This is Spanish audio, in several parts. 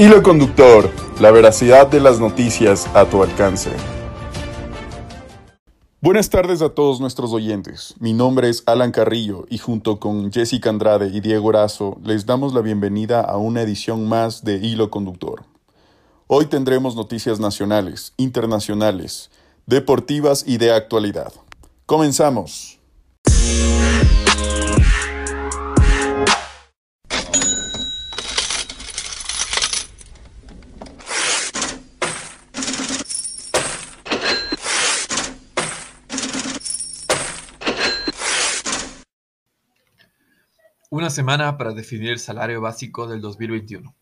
Hilo Conductor, la veracidad de las noticias a tu alcance. Buenas tardes a todos nuestros oyentes. Mi nombre es Alan Carrillo y junto con Jessica Andrade y Diego Orazo les damos la bienvenida a una edición más de Hilo Conductor. Hoy tendremos noticias nacionales, internacionales, deportivas y de actualidad. Comenzamos. Semana para definir el salario básico del 2021.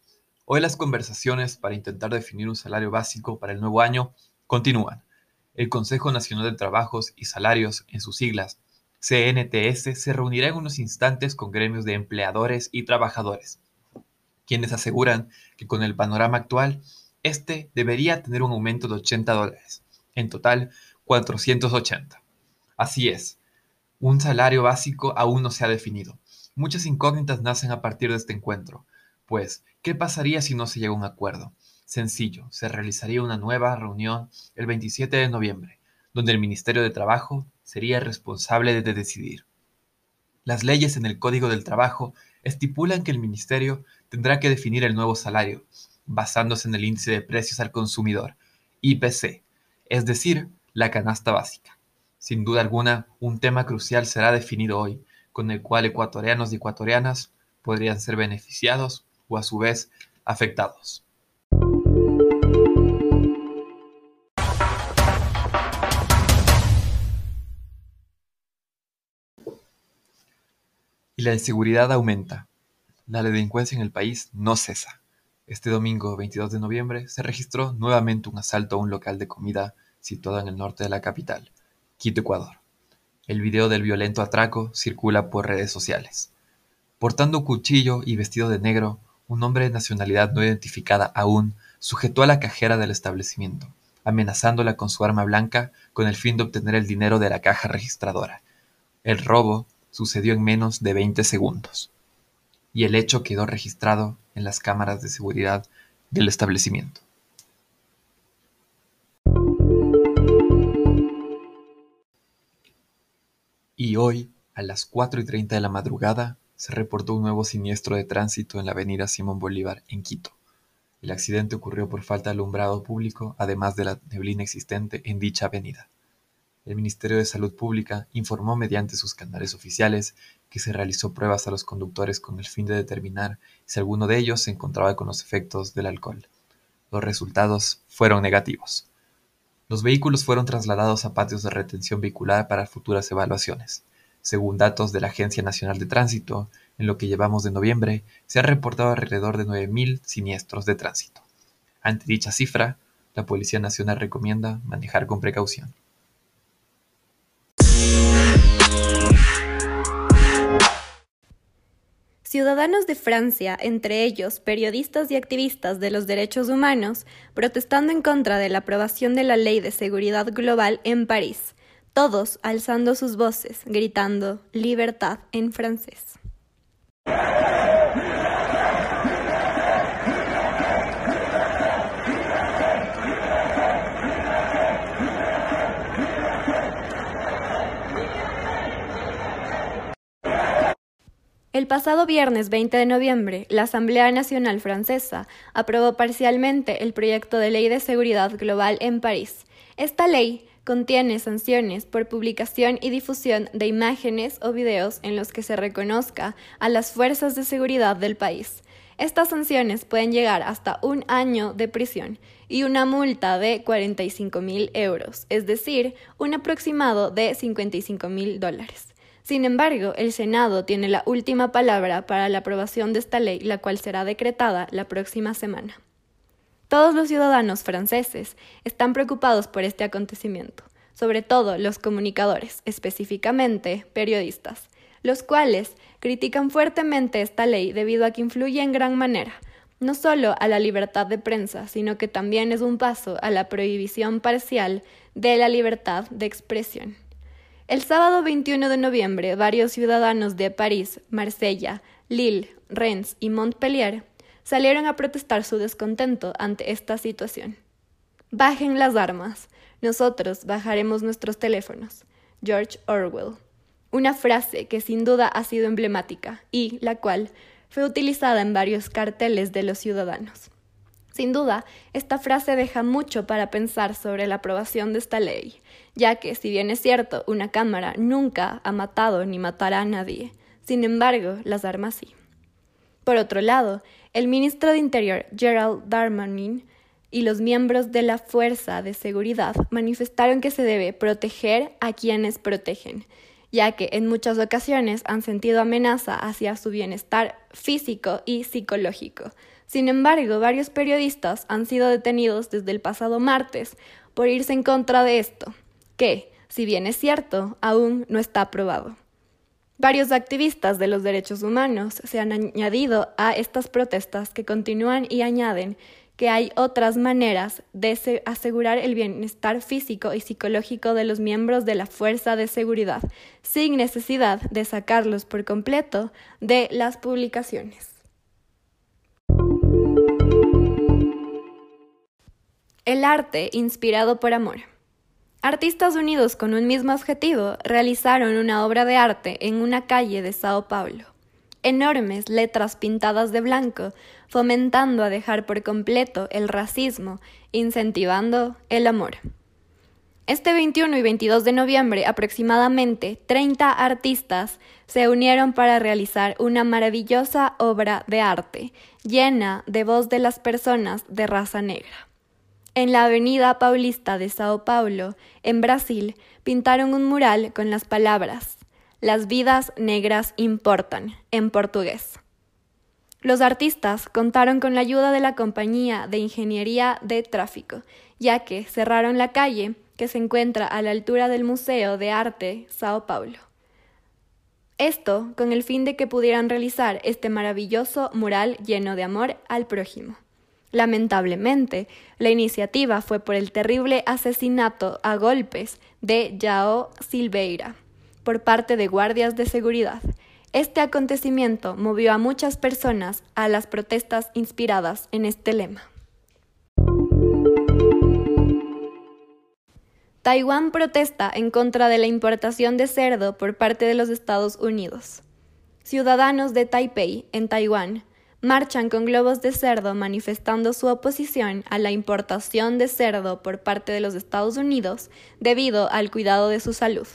Hoy las conversaciones para intentar definir un salario básico para el nuevo año continúan. El Consejo Nacional de Trabajos y Salarios, en sus siglas, CNTS, se reunirá en unos instantes con gremios de empleadores y trabajadores, quienes aseguran que con el panorama actual, este debería tener un aumento de 80 dólares, en total 480. Así es, un salario básico aún no se ha definido Muchas incógnitas nacen a partir de este encuentro, pues, ¿qué pasaría si no se llega a un acuerdo? Sencillo, se realizaría una nueva reunión el 27 de noviembre, donde el Ministerio de Trabajo sería responsable de decidir. Las leyes en el Código del Trabajo estipulan que el Ministerio tendrá que definir el nuevo salario, basándose en el índice de precios al consumidor, IPC, es decir, la canasta básica. Sin duda alguna, un tema crucial será definido hoy, con el cual ecuatorianos y ecuatorianas podrían ser beneficiados o a su vez afectados. Y la inseguridad aumenta. La delincuencia en el país no cesa. Este domingo 22 de noviembre se registró nuevamente un asalto a un local de comida situado en el norte de la capital, Quito, Ecuador. El video del violento atraco circula por redes sociales. Portando cuchillo y vestido de negro, un hombre de nacionalidad no identificada aún sujetó a la cajera del establecimiento, amenazándola con su arma blanca con el fin de obtener el dinero de la caja registradora. El robo sucedió en menos de 20 segundos, y el hecho quedó registrado en las cámaras de seguridad del establecimiento. Hoy, a las cuatro y treinta de la madrugada, se reportó un nuevo siniestro de tránsito en la avenida Simón Bolívar, en Quito. El accidente ocurrió por falta de alumbrado público, además de la neblina existente en dicha avenida. El Ministerio de Salud Pública informó mediante sus canales oficiales que se realizó pruebas a los conductores con el fin de determinar si alguno de ellos se encontraba con los efectos del alcohol. Los resultados fueron negativos. Los vehículos fueron trasladados a patios de retención vehicular para futuras evaluaciones. Según datos de la Agencia Nacional de Tránsito, en lo que llevamos de noviembre, se han reportado alrededor de 9.000 siniestros de tránsito. Ante dicha cifra, la Policía Nacional recomienda manejar con precaución. Ciudadanos de Francia, entre ellos periodistas y activistas de los derechos humanos, protestando en contra de la aprobación de la Ley de Seguridad Global en París, todos alzando sus voces, gritando Libertad en francés. El pasado viernes 20 de noviembre, la Asamblea Nacional Francesa aprobó parcialmente el proyecto de Ley de Seguridad Global en París. Esta ley contiene sanciones por publicación y difusión de imágenes o videos en los que se reconozca a las fuerzas de seguridad del país. Estas sanciones pueden llegar hasta un año de prisión y una multa de 45 mil euros, es decir, un aproximado de 55 mil dólares. Sin embargo, el Senado tiene la última palabra para la aprobación de esta ley, la cual será decretada la próxima semana. Todos los ciudadanos franceses están preocupados por este acontecimiento, sobre todo los comunicadores, específicamente periodistas, los cuales critican fuertemente esta ley debido a que influye en gran manera no solo a la libertad de prensa, sino que también es un paso a la prohibición parcial de la libertad de expresión. El sábado 21 de noviembre, varios ciudadanos de París, Marsella, Lille, Rennes y Montpellier salieron a protestar su descontento ante esta situación. Bajen las armas, nosotros bajaremos nuestros teléfonos. George Orwell. Una frase que sin duda ha sido emblemática y la cual fue utilizada en varios carteles de los ciudadanos. Sin duda, esta frase deja mucho para pensar sobre la aprobación de esta ley, ya que, si bien es cierto, una Cámara nunca ha matado ni matará a nadie, sin embargo, las armas sí. Por otro lado, el ministro de Interior, Gerald Darmanin, y los miembros de la Fuerza de Seguridad manifestaron que se debe proteger a quienes protegen, ya que en muchas ocasiones han sentido amenaza hacia su bienestar físico y psicológico. Sin embargo, varios periodistas han sido detenidos desde el pasado martes por irse en contra de esto, que, si bien es cierto, aún no está aprobado. Varios activistas de los derechos humanos se han añadido a estas protestas que continúan y añaden que hay otras maneras de asegurar el bienestar físico y psicológico de los miembros de la fuerza de seguridad, sin necesidad de sacarlos por completo de las publicaciones. El arte inspirado por amor. Artistas unidos con un mismo objetivo realizaron una obra de arte en una calle de Sao Paulo enormes letras pintadas de blanco, fomentando a dejar por completo el racismo, incentivando el amor. Este 21 y 22 de noviembre, aproximadamente 30 artistas se unieron para realizar una maravillosa obra de arte, llena de voz de las personas de raza negra. En la avenida Paulista de Sao Paulo, en Brasil, pintaron un mural con las palabras las vidas negras importan, en portugués. Los artistas contaron con la ayuda de la compañía de ingeniería de tráfico, ya que cerraron la calle que se encuentra a la altura del Museo de Arte Sao Paulo. Esto con el fin de que pudieran realizar este maravilloso mural lleno de amor al prójimo. Lamentablemente, la iniciativa fue por el terrible asesinato a golpes de Jao Silveira, por parte de guardias de seguridad. Este acontecimiento movió a muchas personas a las protestas inspiradas en este lema. Taiwán protesta en contra de la importación de cerdo por parte de los Estados Unidos. Ciudadanos de Taipei, en Taiwán, marchan con globos de cerdo manifestando su oposición a la importación de cerdo por parte de los Estados Unidos debido al cuidado de su salud.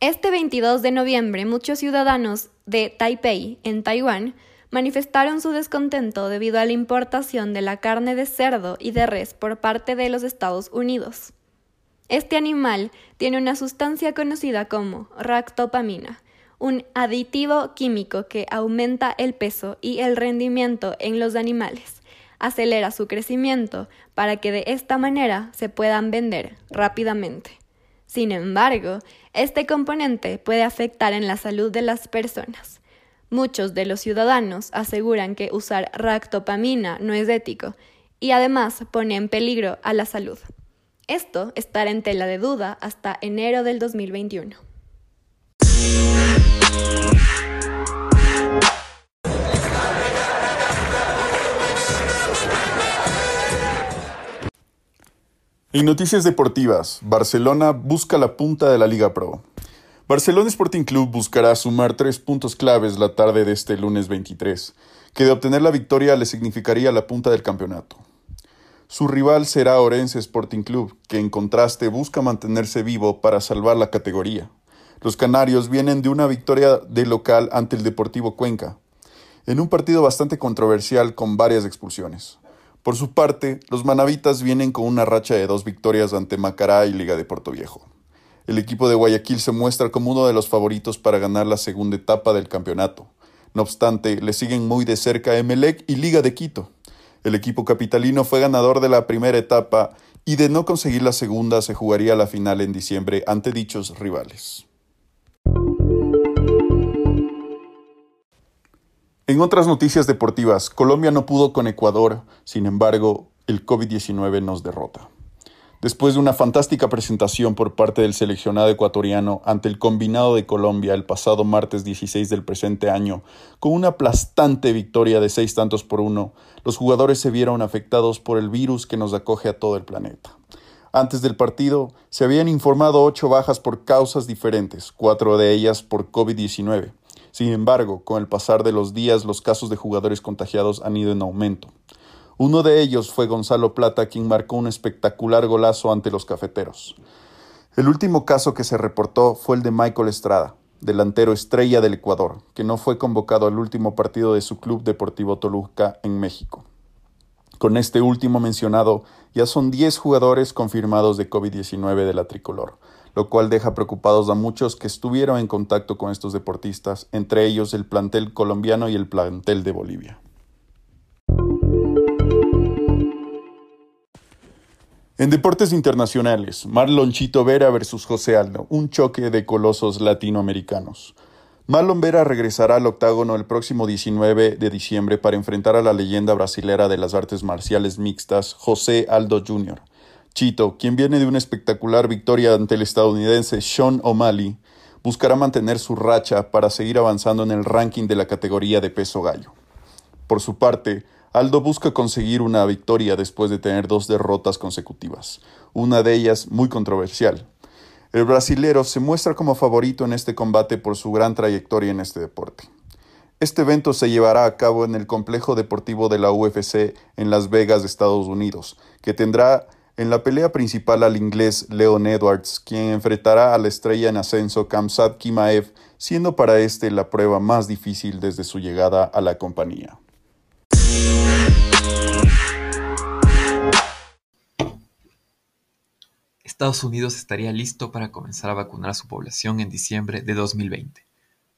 Este 22 de noviembre, muchos ciudadanos de Taipei, en Taiwán, manifestaron su descontento debido a la importación de la carne de cerdo y de res por parte de los Estados Unidos. Este animal tiene una sustancia conocida como ractopamina, un aditivo químico que aumenta el peso y el rendimiento en los animales, acelera su crecimiento para que de esta manera se puedan vender rápidamente. Sin embargo, este componente puede afectar en la salud de las personas. Muchos de los ciudadanos aseguran que usar ractopamina no es ético y además pone en peligro a la salud. Esto estará en tela de duda hasta enero del 2021. En noticias deportivas, Barcelona busca la punta de la Liga Pro. Barcelona Sporting Club buscará sumar tres puntos claves la tarde de este lunes 23, que de obtener la victoria le significaría la punta del campeonato. Su rival será Orense Sporting Club, que en contraste busca mantenerse vivo para salvar la categoría. Los canarios vienen de una victoria de local ante el Deportivo Cuenca, en un partido bastante controversial con varias expulsiones. Por su parte, los manavitas vienen con una racha de dos victorias ante Macará y Liga de Puerto Viejo. El equipo de Guayaquil se muestra como uno de los favoritos para ganar la segunda etapa del campeonato. No obstante, le siguen muy de cerca Emelec y Liga de Quito. El equipo capitalino fue ganador de la primera etapa y de no conseguir la segunda se jugaría la final en diciembre ante dichos rivales. En otras noticias deportivas, Colombia no pudo con Ecuador, sin embargo, el COVID-19 nos derrota. Después de una fantástica presentación por parte del seleccionado ecuatoriano ante el combinado de Colombia el pasado martes 16 del presente año, con una aplastante victoria de seis tantos por uno, los jugadores se vieron afectados por el virus que nos acoge a todo el planeta. Antes del partido, se habían informado ocho bajas por causas diferentes, cuatro de ellas por COVID-19. Sin embargo, con el pasar de los días, los casos de jugadores contagiados han ido en aumento. Uno de ellos fue Gonzalo Plata, quien marcó un espectacular golazo ante los cafeteros. El último caso que se reportó fue el de Michael Estrada, delantero estrella del Ecuador, que no fue convocado al último partido de su club Deportivo Toluca en México. Con este último mencionado, ya son 10 jugadores confirmados de COVID-19 de la tricolor, lo cual deja preocupados a muchos que estuvieron en contacto con estos deportistas, entre ellos el plantel colombiano y el plantel de Bolivia. En deportes internacionales, Marlon Chito Vera versus José Aldo, un choque de colosos latinoamericanos. Marlon Vera regresará al octágono el próximo 19 de diciembre para enfrentar a la leyenda brasilera de las artes marciales mixtas, José Aldo Jr. Chito, quien viene de una espectacular victoria ante el estadounidense Sean O'Malley, buscará mantener su racha para seguir avanzando en el ranking de la categoría de peso gallo. Por su parte, Aldo busca conseguir una victoria después de tener dos derrotas consecutivas, una de ellas muy controversial. El brasilero se muestra como favorito en este combate por su gran trayectoria en este deporte. Este evento se llevará a cabo en el complejo deportivo de la UFC en Las Vegas, Estados Unidos, que tendrá en la pelea principal al inglés Leon Edwards, quien enfrentará a la estrella en ascenso Kamsat Kimaev, siendo para este la prueba más difícil desde su llegada a la compañía. Estados Unidos estaría listo para comenzar a vacunar a su población en diciembre de 2020.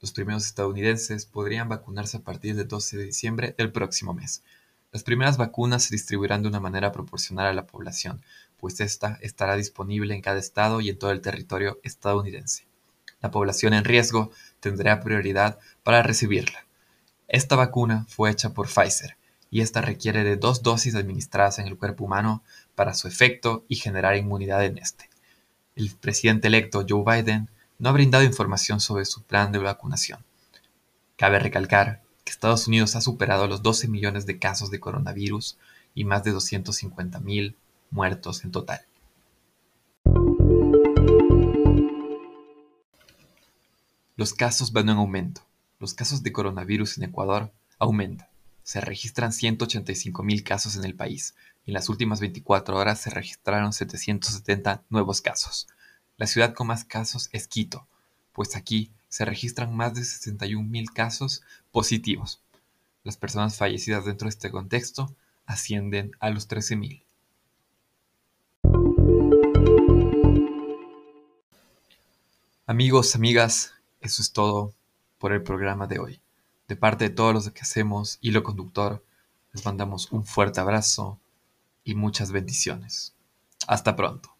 Los primeros estadounidenses podrían vacunarse a partir del 12 de diciembre del próximo mes. Las primeras vacunas se distribuirán de una manera proporcional a la población, pues esta estará disponible en cada estado y en todo el territorio estadounidense. La población en riesgo tendrá prioridad para recibirla. Esta vacuna fue hecha por Pfizer, y esta requiere de dos dosis administradas en el cuerpo humano para su efecto y generar inmunidad en este. El presidente electo Joe Biden no ha brindado información sobre su plan de vacunación. Cabe recalcar que Estados Unidos ha superado los 12 millones de casos de coronavirus y más de 250.000 muertos en total. Los casos van en aumento. Los casos de coronavirus en Ecuador aumentan se registran 185.000 casos en el país y en las últimas 24 horas se registraron 770 nuevos casos. La ciudad con más casos es Quito, pues aquí se registran más de 61.000 casos positivos. Las personas fallecidas dentro de este contexto ascienden a los 13.000. Amigos, amigas, eso es todo por el programa de hoy. De parte de todos los que hacemos Hilo Conductor, les mandamos un fuerte abrazo y muchas bendiciones. Hasta pronto.